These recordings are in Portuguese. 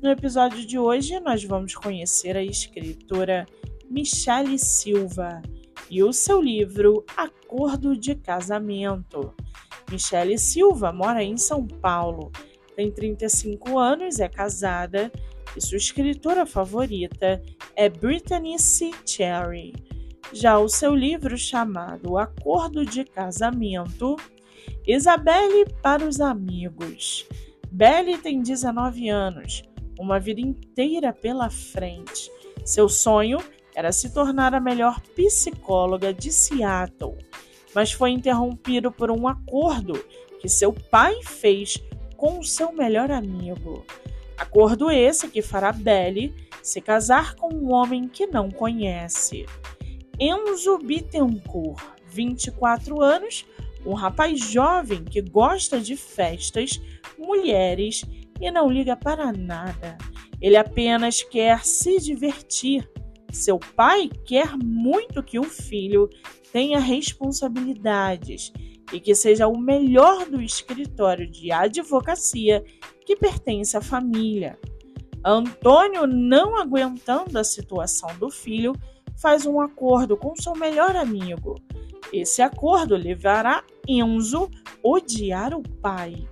No episódio de hoje, nós vamos conhecer a escritora Michele Silva e o seu livro Acordo de Casamento. Michele Silva mora em São Paulo, tem 35 anos, é casada e sua escritora favorita é Brittany C. Cherry. Já o seu livro chamado Acordo de Casamento, Isabelle para os Amigos. Belle tem 19 anos, uma vida inteira pela frente. Seu sonho era se tornar a melhor psicóloga de Seattle, mas foi interrompido por um acordo que seu pai fez com seu melhor amigo. Acordo esse que fará Belly se casar com um homem que não conhece. Enzo Bittencourt, 24 anos, um rapaz jovem que gosta de festas, mulheres e não liga para nada. Ele apenas quer se divertir. Seu pai quer muito que o filho tenha responsabilidades e que seja o melhor do escritório de advocacia que pertence à família. Antônio, não aguentando a situação do filho, faz um acordo com seu melhor amigo. Esse acordo levará Enzo odiar o pai.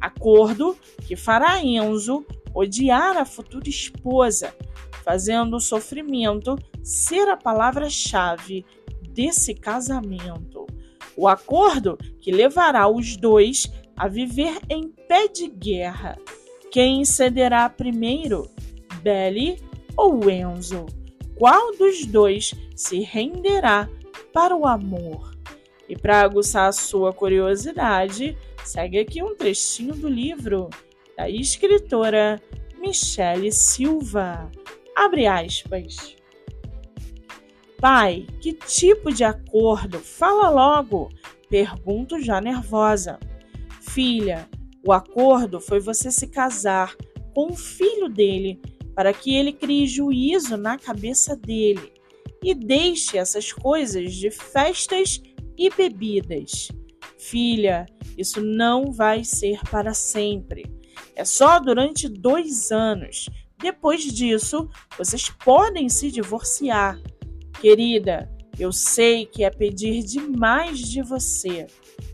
Acordo que fará Enzo odiar a futura esposa, fazendo o sofrimento ser a palavra-chave desse casamento. O acordo que levará os dois a viver em pé de guerra. Quem cederá primeiro, Belly ou Enzo? Qual dos dois se renderá para o amor? E para aguçar a sua curiosidade, segue aqui um trechinho do livro da escritora Michele Silva. Abre aspas. Pai, que tipo de acordo? Fala logo! Pergunto já nervosa. Filha, o acordo foi você se casar com o filho dele para que ele crie juízo na cabeça dele e deixe essas coisas de festas e bebidas. Filha, isso não vai ser para sempre. É só durante dois anos. Depois disso, vocês podem se divorciar. Querida, eu sei que é pedir demais de você,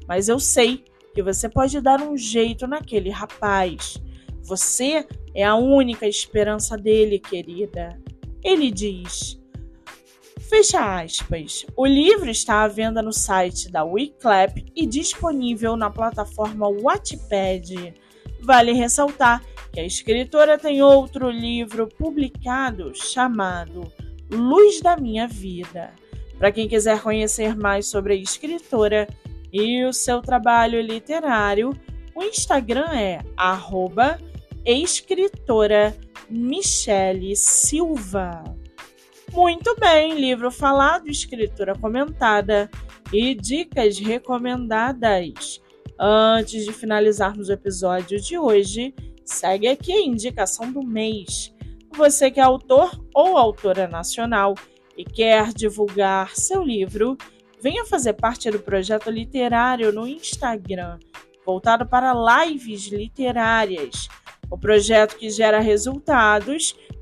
mas eu sei que você pode dar um jeito naquele rapaz. Você é a única esperança dele, querida. Ele diz. Fecha aspas. O livro está à venda no site da Wiclap e disponível na plataforma Wattpad. Vale ressaltar que a escritora tem outro livro publicado chamado Luz da Minha Vida. Para quem quiser conhecer mais sobre a escritora e o seu trabalho literário, o Instagram é escritora Michele Silva. Muito bem, livro falado, escritura comentada e dicas recomendadas. Antes de finalizarmos o episódio de hoje, segue aqui a indicação do mês. Você que é autor ou autora nacional e quer divulgar seu livro, venha fazer parte do projeto literário no Instagram, voltado para lives literárias. O projeto que gera resultados